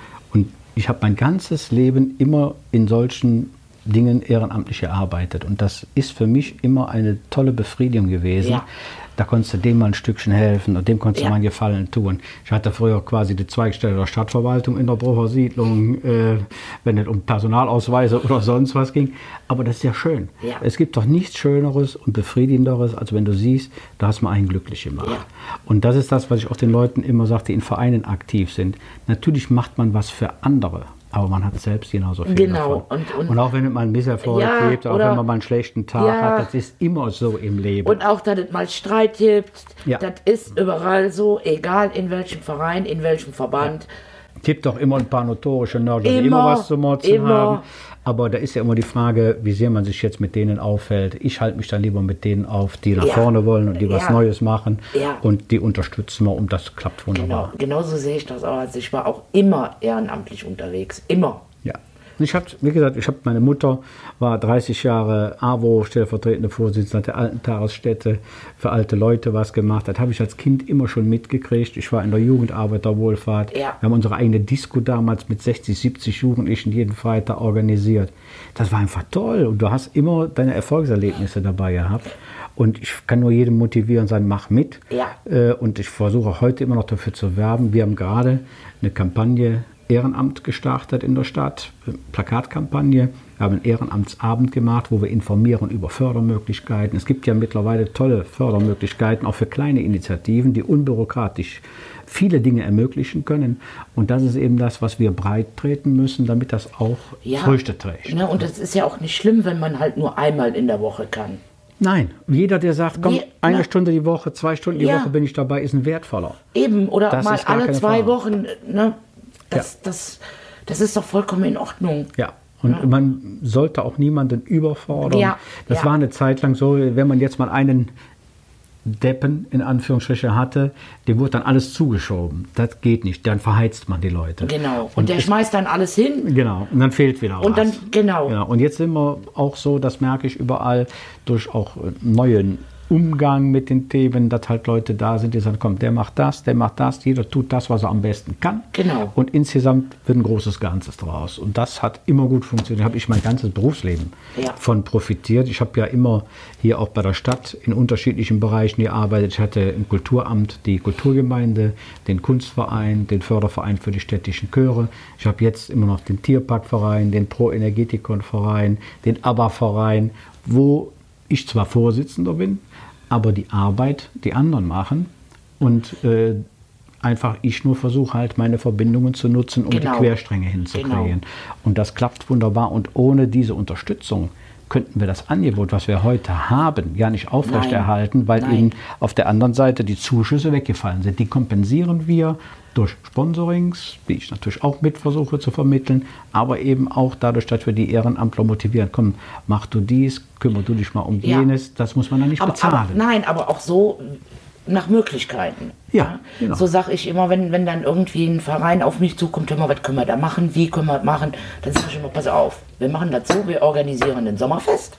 ich habe mein ganzes Leben immer in solchen Dingen ehrenamtlich gearbeitet. Und das ist für mich immer eine tolle Befriedigung gewesen. Ja. Da konntest du dem mal ein Stückchen helfen und dem konntest Ja. du mal einen Gefallen tun. Ich hatte früher quasi die Zweigstelle der Stadtverwaltung in der Brucher Siedlung, äh, wenn es um Personalausweise oder sonst was ging. Aber das ist ja schön. Ja. Es gibt doch nichts Schöneres und Befriedigenderes, als wenn du siehst, da hast du mal einen glücklich gemacht. Ja. Und das ist das, was ich auch den Leuten immer sage, die in Vereinen aktiv sind. Natürlich macht man was für andere. Aber man hat selbst genauso viel Genau. davon. Und- und- auch wenn einen Misserfolg Ja, gibt, auch oder- wenn man mal einen schlechten Tag Ja. hat, das ist immer so im Leben. Und auch, dass es mal Streit gibt. Ja. Das ist überall so, egal in welchem Verein, in welchem Verband. gibt doch immer ein paar notorische Nörgler, die Immer, immer was zu motzen immer. haben. Aber da ist ja immer die Frage, wie sehr man sich jetzt mit denen auffällt. Ich halte mich dann lieber mit denen auf, die nach Ja. vorne wollen und die was Ja. Neues machen. Ja. Und die unterstützen wir und das klappt Genau, wunderbar. genauso sehe ich das auch. Also ich war auch immer ehrenamtlich unterwegs. Immer. Und Ich habe, wie gesagt, ich habe meine Mutter war 30 Jahre AWO stellvertretende Vorsitzende der alten Tagesstätte für alte Leute was gemacht. Das habe ich als Kind immer schon mitgekriegt. Ich war in der Jugendarbeiterwohlfahrt. Ja. Wir haben unsere eigene Disco damals mit 60, 70 Jugendlichen jeden Freitag organisiert. Das war einfach toll und du hast immer deine Erfolgserlebnisse dabei gehabt. Und ich kann nur jedem motivieren und sagen, mach mit. Ja. Äh, Und ich versuche heute immer noch dafür zu werben. Wir haben gerade eine Kampagne Ehrenamt gestartet in der Stadt, Plakatkampagne. Wir haben einen Ehrenamtsabend gemacht, wo wir informieren über Fördermöglichkeiten. Es gibt ja mittlerweile tolle Fördermöglichkeiten, auch für kleine Initiativen, die unbürokratisch viele Dinge ermöglichen können. Und das ist eben das, was wir breit treten müssen, damit das auch Ja. Früchte trägt. Ne, und es ist ja auch nicht schlimm, wenn man halt nur einmal in der Woche kann. Nein, jeder, der sagt, komm, Nee, eine na. Stunde die Woche, zwei Stunden die Ja. Woche bin ich dabei, ist ein wertvoller. Eben, oder Das mal alle zwei Frage. Wochen. Ne? Das, das, das ist doch vollkommen in Ordnung. Ja. Und man sollte auch niemanden überfordern. Ja, das ja. war eine Zeit lang so, wenn man jetzt mal einen Deppen in Anführungsstrichen hatte, dem wurde dann alles zugeschoben. Das geht nicht, dann verheizt man die Leute. Genau. Und, der es- schmeißt dann alles hin. Genau, und dann fehlt wieder Und was. dann- genau. Ja, und jetzt sind wir auch so, das merke ich überall, durch auch neuen Umgang mit den Themen, dass halt Leute da sind, die sagen, komm, der macht das, der macht das, jeder tut das, was er am besten kann. Genau. Und insgesamt wird ein großes Ganzes draus. Und das hat immer gut funktioniert. Da habe ich mein ganzes Berufsleben Ja. von profitiert. Ich habe ja immer hier auch bei der Stadt in unterschiedlichen Bereichen gearbeitet. Ich hatte im Kulturamt die Kulturgemeinde, den Kunstverein, den Förderverein für die städtischen Chöre. Ich habe jetzt immer noch den Tierparkverein, den Pro-Energetikon-Verein, den ABBA-Verein, wo ich zwar Vorsitzender bin, aber die Arbeit die anderen machen und äh, einfach ich nur versuche halt meine Verbindungen zu nutzen, um Genau. die Querstränge hinzukriegen. Genau. Und das klappt wunderbar und ohne diese Unterstützung könnten wir das Angebot, was wir heute haben, ja nicht aufrechterhalten, weil Nein. eben auf der anderen Seite die Zuschüsse weggefallen sind. Die kompensieren wir durch Sponsorings, die ich natürlich auch mit versuche zu vermitteln, aber eben auch dadurch, dass wir die Ehrenamtler motivieren. Komm, mach du dies, kümmere du dich mal um Ja. jenes, das muss man dann nicht Aber, bezahlen. aber, nein, aber auch so nach Möglichkeiten. Ja, genau. So sage ich immer, wenn, wenn dann irgendwie ein Verein auf mich zukommt, hör mal, was können wir da machen, wie können wir das machen, dann sage ich immer, pass auf, wir machen das so, wir organisieren ein Sommerfest.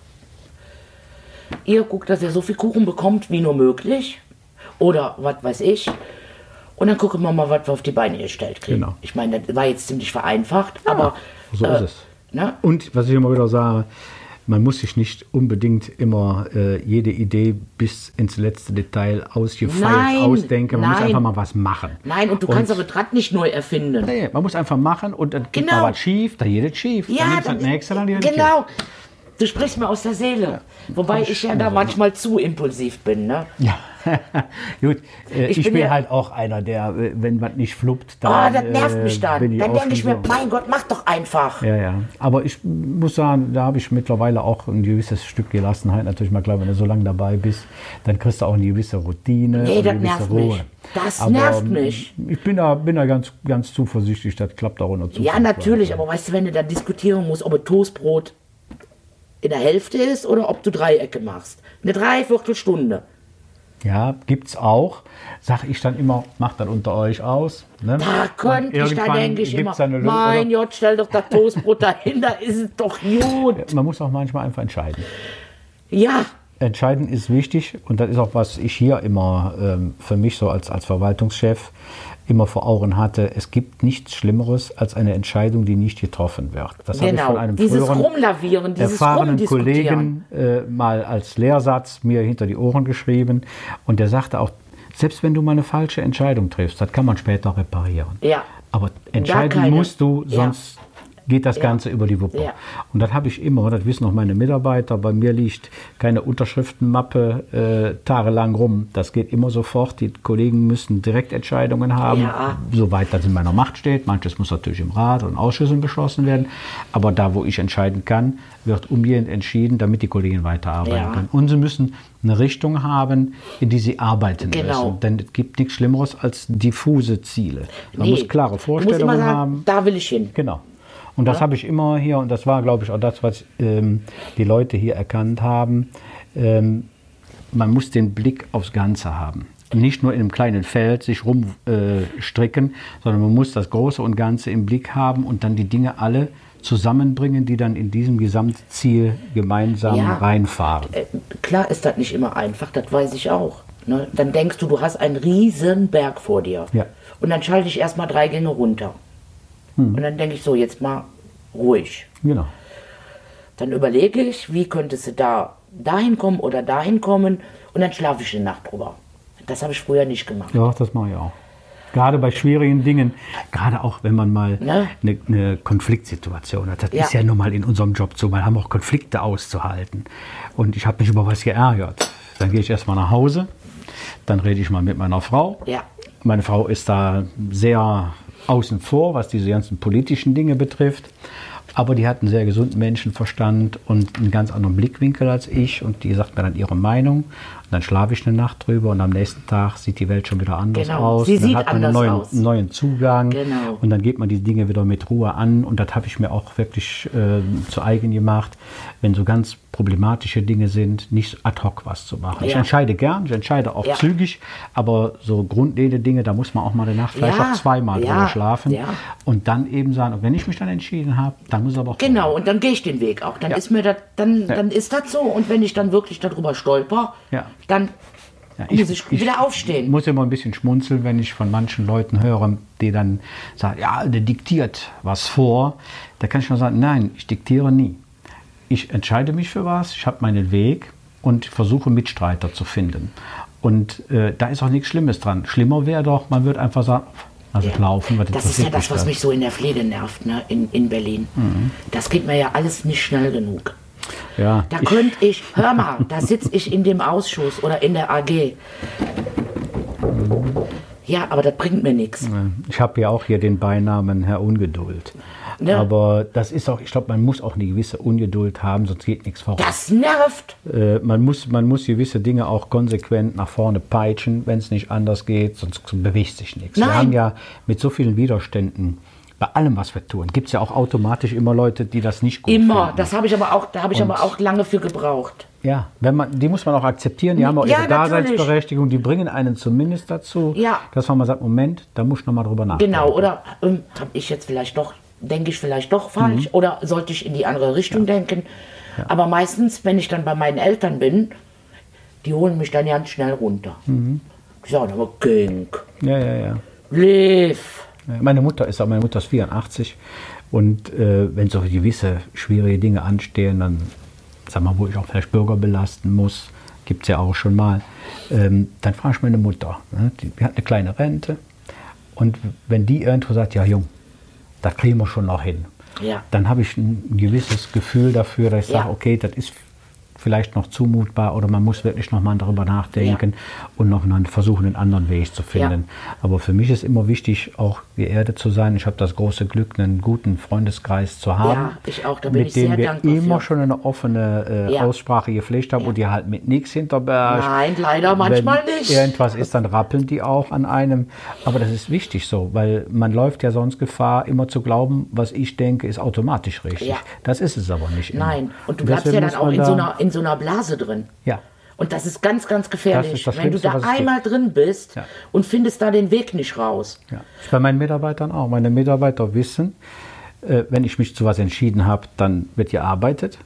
Ihr guckt, dass ihr so viel Kuchen bekommt, wie nur möglich. Oder was weiß ich. Und dann gucken wir mal, was wir auf die Beine gestellt kriegen. Genau. Ich meine, das war jetzt ziemlich vereinfacht, aber so äh, ist es. Ne? Und was ich immer wieder sage, man muss sich nicht unbedingt immer äh, jede Idee bis ins letzte Detail ausgefeilt Nein, ausdenken. Man muss nein. einfach mal was machen. Nein, und du kannst aber Rad nicht neu erfinden. Nee, man muss einfach machen und dann geht Genau. mal was schief, dann geht es schief. dann nimmst du das nächste, dann geht genau. Du sprichst mir aus der Seele. Wobei ich ja da manchmal zu impulsiv bin. Ne? Ja, <laughs> gut. Äh, ich, Ich bin ja- halt auch einer, der, äh, wenn was nicht fluppt, Ah, dann. das nervt äh, mich dann. ich Dann auch denke ich mir, mein Gott, mach doch einfach. Ja, ja. Aber ich muss sagen, da habe ich mittlerweile auch ein gewisses Stück Gelassenheit. Natürlich mal klar, wenn du so lange dabei bist, dann kriegst du auch eine gewisse Routine. Nee, das nervt Ruhe. mich. Das Aber, nervt ähm, mich. Ich bin da, bin da ganz, ganz zuversichtlich, das klappt auch der Zukunft. Ja, natürlich, aber weißt du, wenn du dann diskutieren musst, ob ein Toastbrot in der Hälfte ist oder ob du Dreiecke machst. Eine Dreiviertelstunde. Ja, gibt's auch. Sag ich dann immer, macht das unter euch aus. Ne? Da könnte ich, da irgendwann denke ich immer, dann Lösung, mein? Gott, stell doch das Toastbrot dahin, da ist es doch gut. Man muss auch manchmal einfach entscheiden. Ja, entscheidend ist wichtig und das ist auch, was ich hier immer ähm, für mich so als, als Verwaltungschef immer vor Augen hatte. Es gibt nichts Schlimmeres als eine Entscheidung, die nicht getroffen wird. Das habe ich Genau, von einem dieses früheren Rumlavieren, dieses erfahrenen. Kollegen äh, mal als Lehrsatz mir hinter die Ohren geschrieben und der sagte auch, selbst wenn du mal eine falsche Entscheidung triffst, das kann man später reparieren. Ja. Aber entscheiden musst du, sonst geht das Ja. Ganze über die Wuppe. Ja. Und das habe ich immer, das wissen auch meine Mitarbeiter, bei mir liegt keine Unterschriftenmappe äh, tagelang rum. Das geht immer sofort. Die Kollegen müssen Direktentscheidungen haben, Ja. soweit das in meiner Macht steht. Manches muss natürlich im Rat und Ausschüssen beschlossen werden. Aber da, wo ich entscheiden kann, wird umgehend entschieden, damit die Kollegen weiterarbeiten können. Und sie müssen eine Richtung haben, in die sie arbeiten Genau. müssen. Denn es gibt nichts Schlimmeres als diffuse Ziele. Man Nee. muss klare Vorstellungen sagen, haben. Da will ich hin. Genau. Und das habe ich immer hier, und das war, glaube ich, auch das, was ähm, die Leute hier erkannt haben. Ähm, man muss den Blick aufs Ganze haben. Nicht nur in einem kleinen Feld sich rumstricken, äh, sondern man muss das Große und Ganze im Blick haben und dann die Dinge alle zusammenbringen, die dann in diesem Gesamtziel gemeinsam Ja. reinfahren. Äh, klar ist das nicht immer einfach, das weiß ich auch. Ne? Dann denkst du, du hast einen riesen Berg vor dir. Ja. Und dann schalte ich erstmal drei Gänge runter. Hm. Und dann denke ich so, jetzt mal ruhig. Genau. Dann überlege ich, wie könntest du da dahin kommen oder dahin kommen und dann schlafe ich eine Nacht drüber. Das habe ich früher nicht gemacht. Ja, das mache ich auch. Gerade bei schwierigen Dingen, gerade auch wenn man mal Ne? eine, eine Konfliktsituation hat. Das Ja. ist ja nun mal in unserem Job so. Wir haben auch Konflikte auszuhalten. Und ich habe mich über was geärgert. Dann gehe ich erstmal nach Hause, dann rede ich mal mit meiner Frau. Ja. Meine Frau ist da sehr außen vor, was diese ganzen politischen Dinge betrifft. Aber die hat einen sehr gesunden Menschenverstand und einen ganz anderen Blickwinkel als ich. Und die sagt mir dann ihre Meinung. Dann schlafe ich eine Nacht drüber und am nächsten Tag sieht die Welt schon wieder anders Genau, aus. sie dann sieht hat man einen anders neuen, aus. neuen Zugang. Genau. Und dann geht man die Dinge wieder mit Ruhe an. Und das habe ich mir auch wirklich äh, zu eigen gemacht, wenn so ganz problematische Dinge sind, nicht ad hoc was zu machen. Ich Ja. entscheide gern, ich entscheide auch Ja. zügig, aber so grundlegende Dinge, da muss man auch mal eine Nacht vielleicht Ja, auch zweimal ja, drüber schlafen und dann eben sagen, und wenn ich mich dann entschieden habe, dann muss aber auch Genau, und dann gehe ich den Weg auch. Dann ist mir das, dann, dann ist das so. Und wenn ich dann wirklich darüber stolper, Ja. Dann Ja, muss ich, wieder aufstehen. Ich muss immer ein bisschen schmunzeln, wenn ich von manchen Leuten höre, die dann sagen, ja, der diktiert was vor. Da kann ich nur sagen, nein, ich diktiere nie. Ich entscheide mich für was, ich habe meinen Weg und versuche Mitstreiter zu finden. Und äh, da ist auch nichts Schlimmes dran. Schlimmer wäre doch, man würde einfach sagen, also laufen, was Das ist ja das, was mich so in der Pflege nervt, ne? in, in Berlin. Das geht mir ja alles nicht schnell genug. Ja, Da könnte ich, hör mal, da sitze ich in dem Ausschuss oder in der AG. Ja, aber das bringt mir nichts. ich habe ja auch hier den Beinamen Herr Ungeduld. Ja. Aber das ist auch, ich glaube, man muss auch eine gewisse Ungeduld haben, sonst geht nichts voran. Das nervt. Äh, man, muss, man muss gewisse Dinge auch konsequent nach vorne peitschen, wenn es nicht anders geht, sonst bewegt sich nichts. Wir haben ja mit so vielen Widerständen, bei allem, was wir tun, gibt es ja auch automatisch immer Leute, die das nicht gut Immer. finden. Das habe ich aber auch, da habe ich Und- aber auch lange für gebraucht. Ja, wenn man, die muss man auch akzeptieren, die haben auch Ja, ihre natürlich. Daseinsberechtigung, die bringen einen zumindest dazu, Ja. dass man mal sagt, Moment, da muss ich noch mal drüber nachdenken. Genau, oder ähm, habe ich jetzt vielleicht doch, denke ich vielleicht doch falsch Mhm. oder sollte ich in die andere Richtung denken? Aber meistens, wenn ich dann bei meinen Eltern bin, die holen mich dann ganz schnell runter. Mhm. Ich sage aber, King, Ja, ja, ja. live. Meine Mutter ist auch, meine Mutter ist 84 und äh, wenn so gewisse schwierige Dinge anstehen, dann, sag mal, wo ich auch vielleicht Bürger belasten muss, gibt es ja auch schon mal, ähm, dann frage ich meine Mutter, ne, die, die hat eine kleine Rente und wenn die irgendwo sagt, ja Jung, da kriegen wir schon noch hin, Ja. dann habe ich ein gewisses Gefühl dafür, dass ich Ja. sage, okay, das ist vielleicht noch zumutbar oder man muss wirklich noch mal darüber nachdenken und noch mal versuchen, einen anderen Weg zu finden. Aber für mich ist immer wichtig, auch geerdet zu sein. Ich habe das große Glück, einen guten Freundeskreis zu haben, Ja, ich auch, da bin mit ich dem sehr wir dankbar immer für. schon eine offene äh, Ja. Aussprache gepflegt haben und die halt mit nichts hinterbergt. Nein, leider manchmal Wenn nicht. irgendwas ist, dann rappeln die auch an einem. Aber das ist wichtig so, weil man läuft ja sonst Gefahr, immer zu glauben, was ich denke, ist automatisch richtig. Ja. Das ist es aber nicht. Immer. Nein, und du bleibst ja dann auch in so, einer, in so einer Blase drin. Ja. Und das ist ganz, ganz gefährlich, Das ist das wenn du da es gibt. einmal drin bist Ja. und findest da den Weg nicht raus. Ja. Ich bei meinen Mitarbeitern auch. Meine Mitarbeiter wissen, äh, wenn ich mich zu was entschieden habe, dann wird gearbeitet.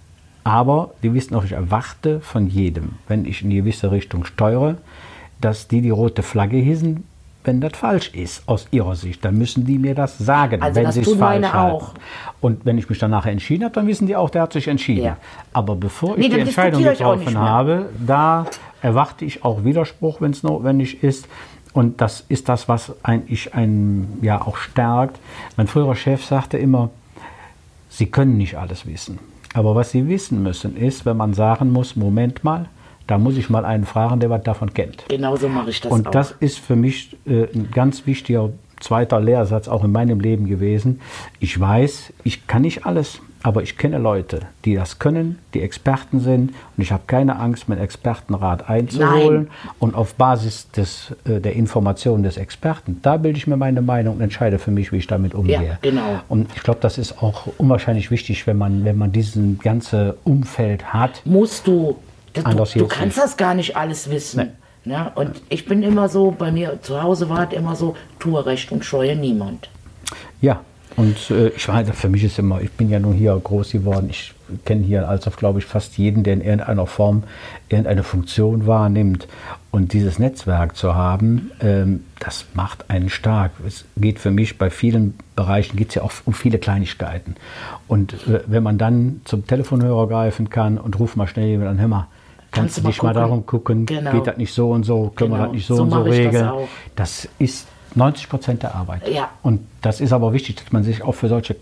Aber die wissen auch, ich erwarte von jedem, wenn ich in eine gewisse Richtung steuere, dass die die rote Flagge hissen, wenn das falsch ist aus ihrer Sicht. Dann müssen die mir das sagen, Also wenn sie es falsch auch. Und wenn ich mich danach entschieden habe, dann wissen die auch, der hat sich entschieden. Ja. Aber bevor Nee, ich die Entscheidung getroffen habe, da erwarte ich auch Widerspruch, wenn es notwendig ist. Und das ist das, was eigentlich einen ja auch stärkt. Mein früherer Chef sagte immer, Sie können nicht alles wissen. Aber was Sie wissen müssen, ist, wenn man sagen muss, Moment mal, da muss ich mal einen fragen, der was davon kennt. Genauso mache ich das Und auch. das ist für mich äh, ein ganz wichtiger zweiter Lehrsatz auch in meinem Leben gewesen. Ich weiß, ich kann nicht alles, aber ich kenne Leute, die das können, die Experten sind und ich habe keine Angst, meinen Expertenrat einzuholen und auf Basis des, äh, der Informationen des Experten, da bilde ich mir meine Meinung und entscheide für mich, wie ich damit umgehe. genau. Und ich glaube, das ist auch unwahrscheinlich wichtig, wenn man, wenn man diesen ganze Umfeld hat. musst du. Das, du, du kannst das gar nicht alles wissen. Ja, und ich bin immer so, bei mir zu Hause war es immer so, tue recht und scheue niemand. Ja, und äh, ich meine, für mich ist immer, ich bin ja nur hier groß geworden. Ich kenne hier als auf, glaube ich, fast jeden, der in irgendeiner Form irgendeine Funktion wahrnimmt. Und dieses Netzwerk zu haben, ähm, das macht einen stark. Es geht für mich bei vielen Bereichen geht es ja auch um viele Kleinigkeiten. Und äh, wenn man dann zum Telefonhörer greifen kann und ruft mal schnell jemand an, hör mal, Kannst kannst du mal nicht mal gucken? darum gucken, Genau. geht das nicht so und so, können wir Genau. das nicht so, So und so das regeln. auch. Das ist 90 Prozent der Arbeit. Ja. Und das ist aber wichtig, dass man sich auch für solche,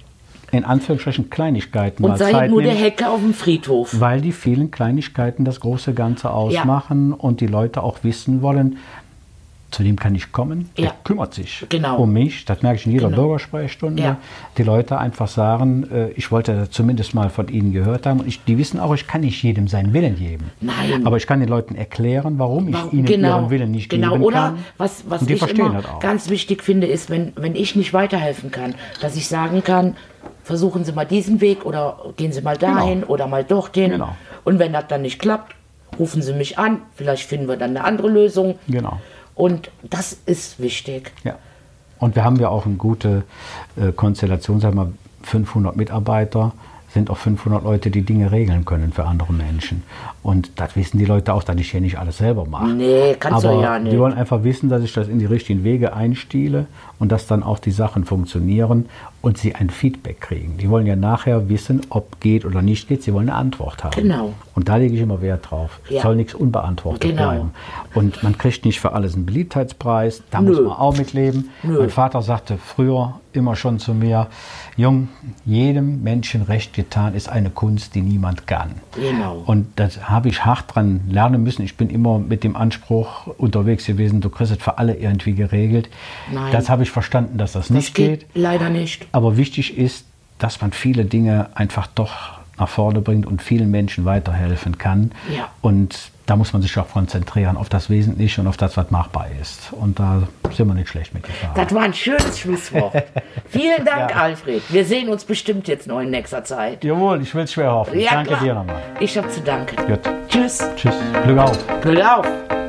in Anführungsstrichen, Kleinigkeiten Und mal sei Zeit nur der nimmt, Hecke auf dem Friedhof. weil die vielen Kleinigkeiten das große Ganze ausmachen und die Leute auch wissen wollen, zu dem kann ich kommen, Ja. der kümmert sich Genau. um mich. Das merke ich in jeder Genau. Bürgersprechstunde. Ja. Die Leute einfach sagen, äh, ich wollte zumindest mal von ihnen gehört haben. Und ich, die wissen auch, ich kann nicht jedem seinen Willen geben. Nein. Aber ich kann den Leuten erklären, warum ich Warum- ihnen ihren Willen nicht genau. geben Oder kann. was, was die ich verstehen immer ganz wichtig finde, ist, wenn, wenn ich nicht weiterhelfen kann, dass ich sagen kann, versuchen Sie mal diesen Weg oder gehen Sie mal dahin oder mal dorthin. Genau. Und wenn das dann nicht klappt, rufen Sie mich an. Vielleicht finden wir dann eine andere Lösung. Genau. Und das ist wichtig. Ja. Und wir haben ja auch eine gute äh, Konstellation, sagen wir 500 Mitarbeiter, sind auch 500 Leute, die Dinge regeln können für andere Menschen. Und das wissen die Leute auch, dass ich hier nicht alles selber mache. Nee, kannst Aber du ja nicht. die wollen einfach wissen, dass ich das in die richtigen Wege einstiele und dass dann auch die Sachen funktionieren und sie ein Feedback kriegen. Die wollen ja nachher wissen, ob geht oder nicht geht. Sie wollen eine Antwort haben. Genau. Und da lege ich immer Wert drauf. Es Ja. soll nichts unbeantwortet Genau. bleiben. Und man kriegt nicht für alles einen Beliebtheitspreis. Da Nö. muss man auch mitleben. Nö. Mein Vater sagte früher immer schon zu mir, Jung, jedem Menschen recht getan ist eine Kunst, die niemand kann. Genau. Und das habe ich hart dran lernen müssen. Ich bin immer mit dem Anspruch unterwegs gewesen, du kriegst es für alle irgendwie geregelt. Nein. Das habe ich verstanden, dass das Das nicht geht geht. leider nicht. Aber wichtig ist, dass man viele Dinge einfach doch nach vorne bringt und vielen Menschen weiterhelfen kann. Ja. Und da muss man sich auch konzentrieren auf das Wesentliche und auf das, was machbar ist. Und da sind wir nicht schlecht mitgefahren. Das war ein schönes Schlusswort. <laughs> Vielen Dank, Alfred. Wir sehen uns bestimmt jetzt noch in nächster Zeit. Jawohl, ich will es schwer hoffen. Ja, Danke klar. dir nochmal. Ich habe zu danken. Gut. Tschüss. Tschüss. Glück auf. Glück auf.